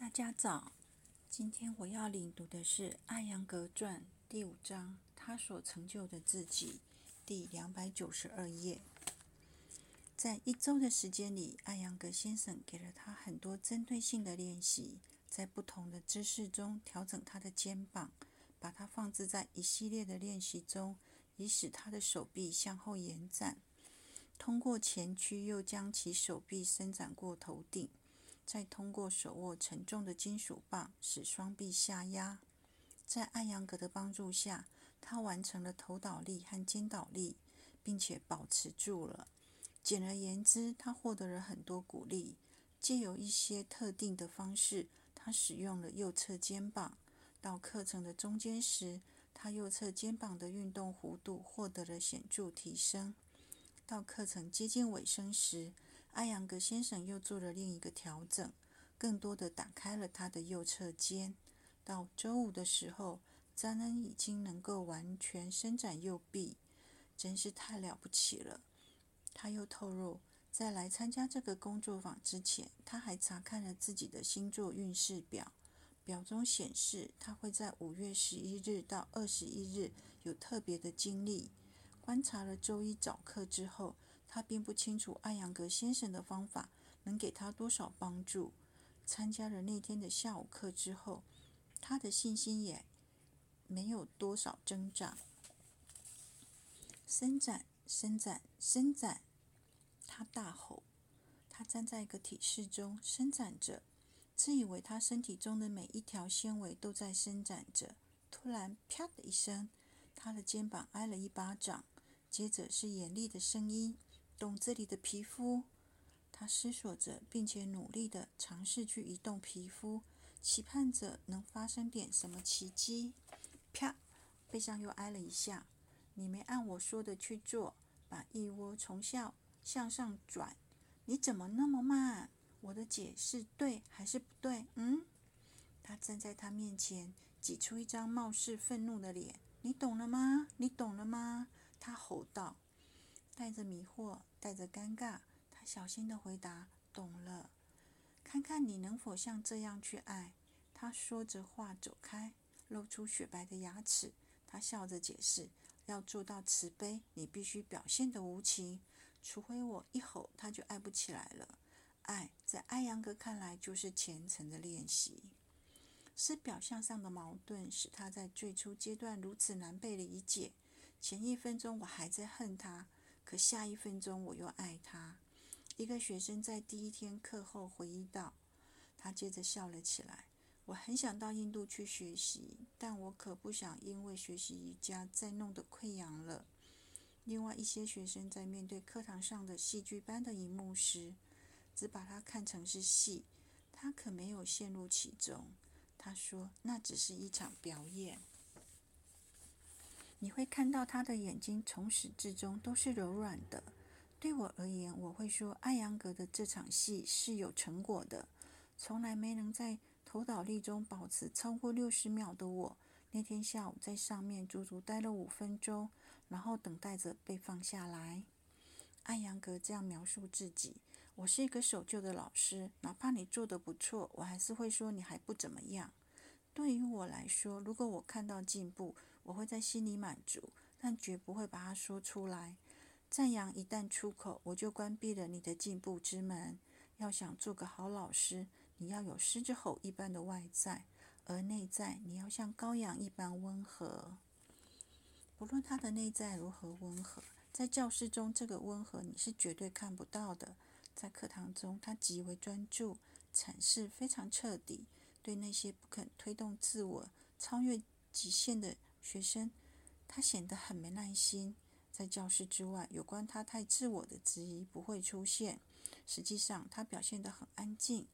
大家早，今天我要领读的是《艾扬格传》第五章，他所成就的自己，第两百九十二页。在一周的时间里，艾扬格先生给了他很多针对性的练习，在不同的姿势中调整他的肩膀，把它放置在一系列的练习中，以使他的手臂向后延展。通过前屈，又将其手臂伸展过头顶。再通过手握沉重的金属棒，使双臂下压。在艾扬格的帮助下，他完成了头倒立和肩倒立，并且保持住了。简而言之，他获得了很多鼓励。借由一些特定的方式，他使用了右侧肩膀。到课程的中间时，他右侧肩膀的运动弧度获得了显著提升。到课程接近尾声时，艾扬格先生又做了另一个调整，更多的打开了他的右侧肩。到周五的时候，詹恩已经能够完全伸展右臂，真是太了不起了。他又透露，在来参加这个工作坊之前，他还查看了自己的星座运势表，表中显示他会在五月十一日到二十一日有特别的经历。观察了周一早课之后。他并不清楚艾扬格先生的方法能给他多少帮助。参加了那天的下午课之后，他的信心也没有多少增长。伸展，伸展，伸展！他大吼。他站在一个体式中伸展着，自以为他身体中的每一条纤维都在伸展着。突然，啪的一声，他的肩膀挨了一巴掌，接着是严厉的声音。动这里的皮肤，他思索着，并且努力的尝试去移动皮肤，期盼着能发生点什么奇迹。啪！背上又挨了一下。你没按我说的去做，把腋窝从下向上转。你怎么那么慢？我的解释对还是不对？嗯？他站在他面前，挤出一张貌似愤怒的脸。你懂了吗？你懂了吗？他吼道。带着迷惑，带着尴尬，他小心的回答：“懂了。”看看你能否像这样去爱。他说着话走开，露出雪白的牙齿。他笑着解释：“要做到慈悲，你必须表现的无情。除非我一吼，他就爱不起来了。爱，在艾扬格看来，就是虔诚的练习。是表象上的矛盾，使他在最初阶段如此难被理解。前一分钟，我还在恨他。”可下一分钟我又爱他。一个学生在第一天课后回忆道：“他接着笑了起来。我很想到印度去学习，但我可不想因为学习瑜伽再弄得溃疡了。”另外一些学生在面对课堂上的戏剧般的一幕时，只把它看成是戏，他可没有陷入其中。他说：“那只是一场表演。”你会看到他的眼睛从始至终都是柔软的。对我而言，我会说艾扬格的这场戏是有成果的。从来没能在头倒立中保持超过六十秒的我，那天下午在上面足足待了五分钟，然后等待着被放下来。艾扬格这样描述自己：“我是一个守旧的老师，哪怕你做得不错，我还是会说你还不怎么样。”对于我来说，如果我看到进步，我会在心里满足，但绝不会把它说出来。赞扬一旦出口，我就关闭了你的进步之门。要想做个好老师，你要有狮子吼一般的外在，而内在你要像羔羊一般温和。不论他的内在如何温和，在教室中这个温和你是绝对看不到的。在课堂中，他极为专注，阐释非常彻底。对那些不肯推动自我、超越极限的学生，他显得很没耐心。在教室之外，有关他太自我的质疑不会出现。实际上，他表现得很安静，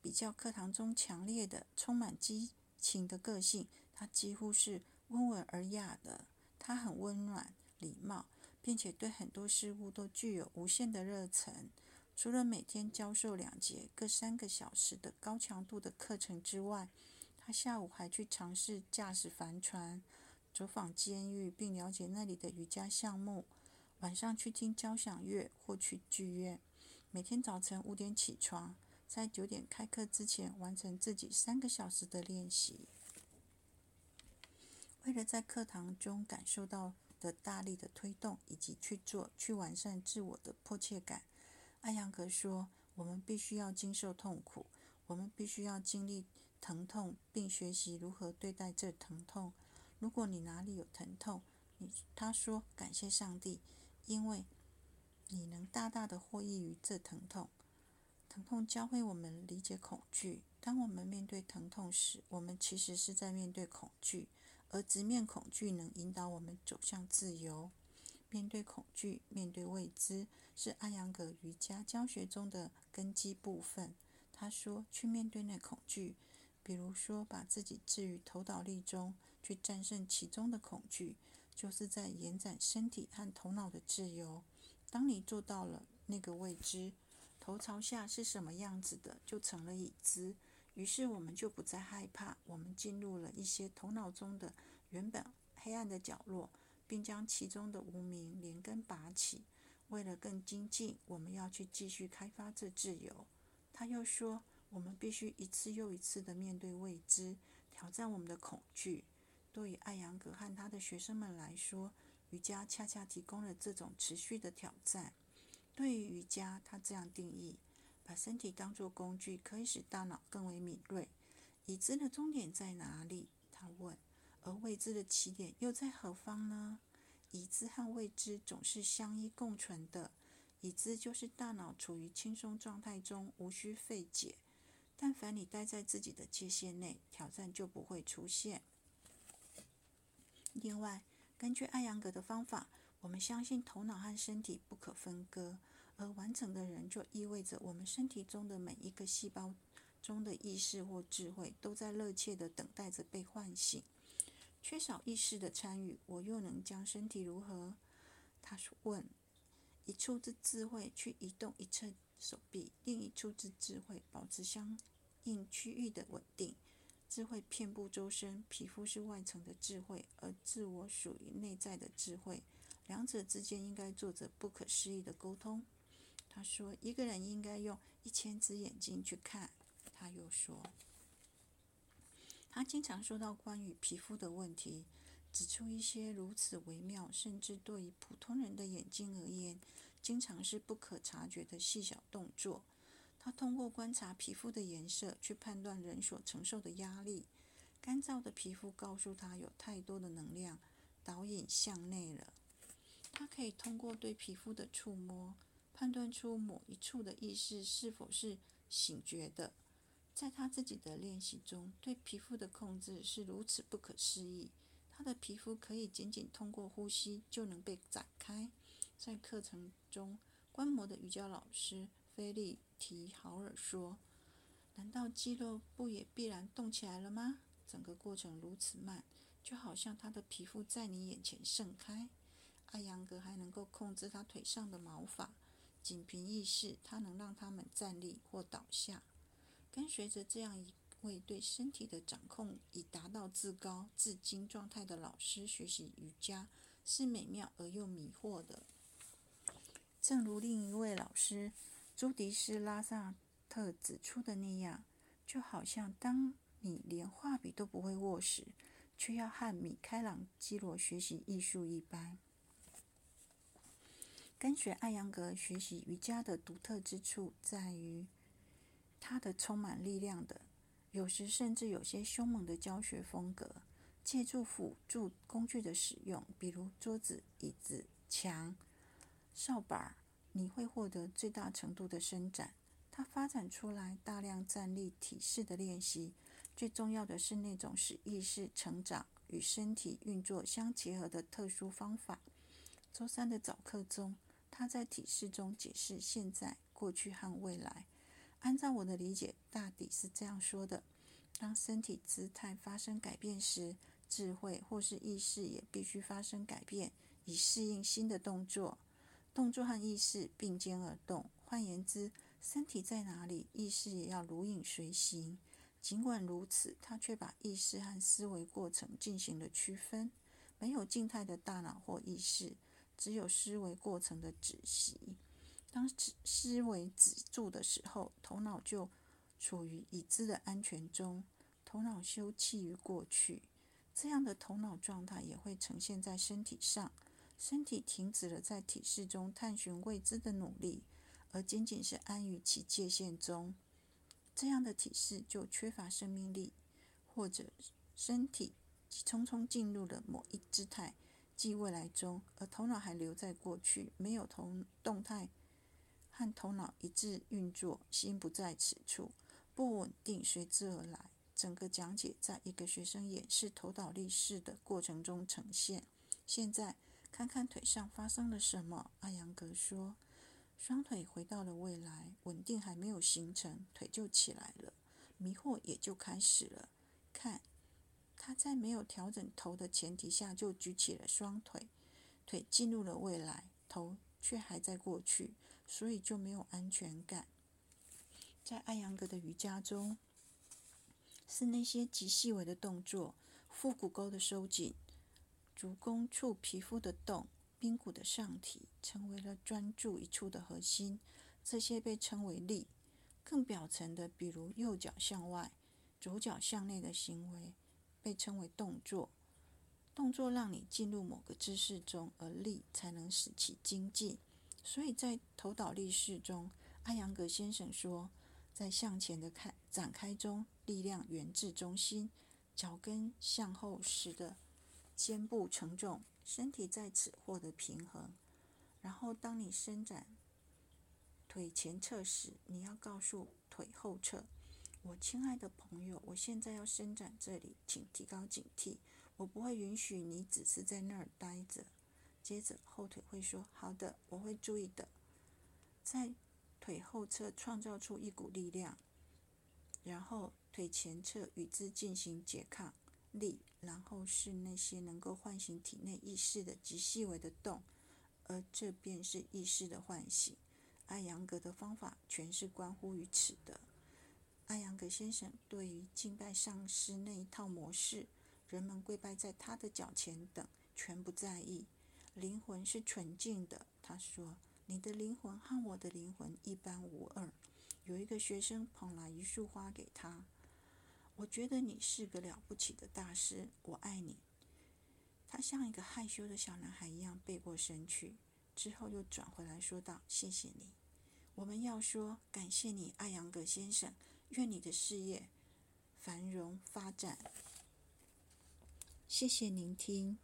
比较课堂中强烈的、充满激情的个性，他几乎是温文尔雅的。他很温暖、礼貌，并且对很多事物都具有无限的热忱。除了每天教授两节各三个小时的高强度的课程之外，他下午还去尝试驾驶帆船、走访监狱，并了解那里的瑜伽项目；晚上去听交响乐或去剧院。每天早晨五点起床，在九点开课之前完成自己三个小时的练习。为了在课堂中感受到的大力的推动，以及去做、去完善自我的迫切感，艾扬格说：“我们必须要经受痛苦，我们必须要经历疼痛，并学习如何对待这疼痛。如果你哪里有疼痛，你他说感谢上帝，因为你能大大的获益于这疼痛。疼痛教会我们理解恐惧。当我们面对疼痛时，我们其实是在面对恐惧。”而直面恐惧，能引导我们走向自由。面对恐惧，面对未知，是阿扬格瑜伽教学中的根基部分。他说：“去面对那恐惧，比如说把自己置于头倒立中，去战胜其中的恐惧，就是在延展身体和头脑的自由。当你做到了那个未知，头朝下是什么样子的，就成了已知。”于是我们就不再害怕，我们进入了一些头脑中的原本黑暗的角落，并将其中的无名连根拔起。为了更精进，我们要去继续开发这自由。他又说，我们必须一次又一次的面对未知，挑战我们的恐惧。对于艾扬格和他的学生们来说，瑜伽恰恰提供了这种持续的挑战。对于瑜伽，他这样定义。把身体当作工具，可以使大脑更为敏锐。已知的终点在哪里？他问。而未知的起点又在何方呢？已知和未知总是相依共存的。已知就是大脑处于轻松状态中，无需费解。但凡你待在自己的界限内，挑战就不会出现。另外，根据艾扬格的方法，我们相信头脑和身体不可分割。而完整的人，就意味着我们身体中的每一个细胞中的意识或智慧，都在热切的等待着被唤醒。缺少意识的参与，我又能将身体如何？他问。一处之智慧去移动一侧手臂，另一处之智慧保持相应区域的稳定。智慧遍布周身，皮肤是外层的智慧，而自我属于内在的智慧。两者之间应该做着不可思议的沟通。他说：“一个人应该用一千只眼睛去看。”他又说：“他经常说到关于皮肤的问题，指出一些如此微妙，甚至对于普通人的眼睛而言，经常是不可察觉的细小动作。他通过观察皮肤的颜色去判断人所承受的压力。干燥的皮肤告诉他有太多的能量导引向内了。他可以通过对皮肤的触摸。”判断出某一处的意识是否是醒觉的，在他自己的练习中，对皮肤的控制是如此不可思议。他的皮肤可以仅仅通过呼吸就能被展开。在课程中，观摩的瑜伽老师菲利提豪尔说：“难道肌肉不也必然动起来了吗？整个过程如此慢，就好像他的皮肤在你眼前盛开。”艾扬格还能够控制他腿上的毛发。仅凭意识，他能让他们站立或倒下。跟随着这样一位对身体的掌控已达到至高至精状态的老师学习瑜伽，是美妙而又迷惑的。正如另一位老师朱迪斯·拉萨特指出的那样，就好像当你连画笔都不会握时，却要和米开朗基罗学习艺术一般。跟随艾扬格学习瑜伽的独特之处在于，他的充满力量的，有时甚至有些凶猛的教学风格。借助辅助工具的使用，比如桌子、椅子、墙、扫把，你会获得最大程度的伸展。他发展出来大量站立体式的练习，最重要的是那种使意识成长与身体运作相结合的特殊方法。周三的早课中。他在体式中解释现在、过去和未来。按照我的理解，大抵是这样说的：当身体姿态发生改变时，智慧或是意识也必须发生改变，以适应新的动作。动作和意识并肩而动。换言之，身体在哪里，意识也要如影随形。尽管如此，他却把意识和思维过程进行了区分。没有静态的大脑或意识。只有思维过程的止息。当思维止住的时候，头脑就处于已知的安全中，头脑休憩于过去。这样的头脑状态也会呈现在身体上，身体停止了在体式中探寻未知的努力，而仅仅是安于其界限中。这样的体式就缺乏生命力，或者身体匆匆进入了某一姿态，即未来中，而头脑还留在过去，没有头动态和头脑一致运作，心不在此处，不稳定随之而来。整个讲解在一个学生演示头倒立式的过程中呈现。现在看看腿上发生了什么。阿扬格说：“双腿回到了未来，稳定还没有形成，腿就起来了，迷惑也就开始了。看，他在没有调整头的前提下就举起了双腿，腿进入了未来，头却还在过去，所以就没有安全感。在阿扬格的瑜伽中。”是那些极细微的动作，腹股沟的收紧，足弓处皮肤的动，髌骨的上体，成为了专注一处的核心。这些被称为力。更表层的，比如右脚向外、左脚向内的行为，被称为动作。动作让你进入某个姿势中，而力才能使其精进。所以在头倒立式中，阿扬格先生说。在向前的开展开中，力量源自中心，脚跟向后时的肩部承重，身体在此获得平衡。然后，当你伸展腿前侧时，你要告诉腿后侧：“我亲爱的朋友，我现在要伸展这里，请提高警惕。我不会允许你只是在那儿待着。”接着，后腿会说：“好的，我会注意的。”在腿后侧创造出一股力量，然后腿前侧与之进行拮抗力，然后是那些能够唤醒体内意识的极细微的动，而这便是意识的唤醒。艾扬格的方法全是关乎于此的。艾扬格先生对于敬拜上师那一套模式，人们跪拜在他的脚前等，全不在意。灵魂是纯净的，他说。你的灵魂和我的灵魂一般无二。有一个学生捧来一束花给他，我觉得你是个了不起的大师，我爱你。他像一个害羞的小男孩一样背过身去，之后又转回来说道：“谢谢你。”我们要说感谢你，艾扬格先生。愿你的事业繁荣发展。谢谢聆听。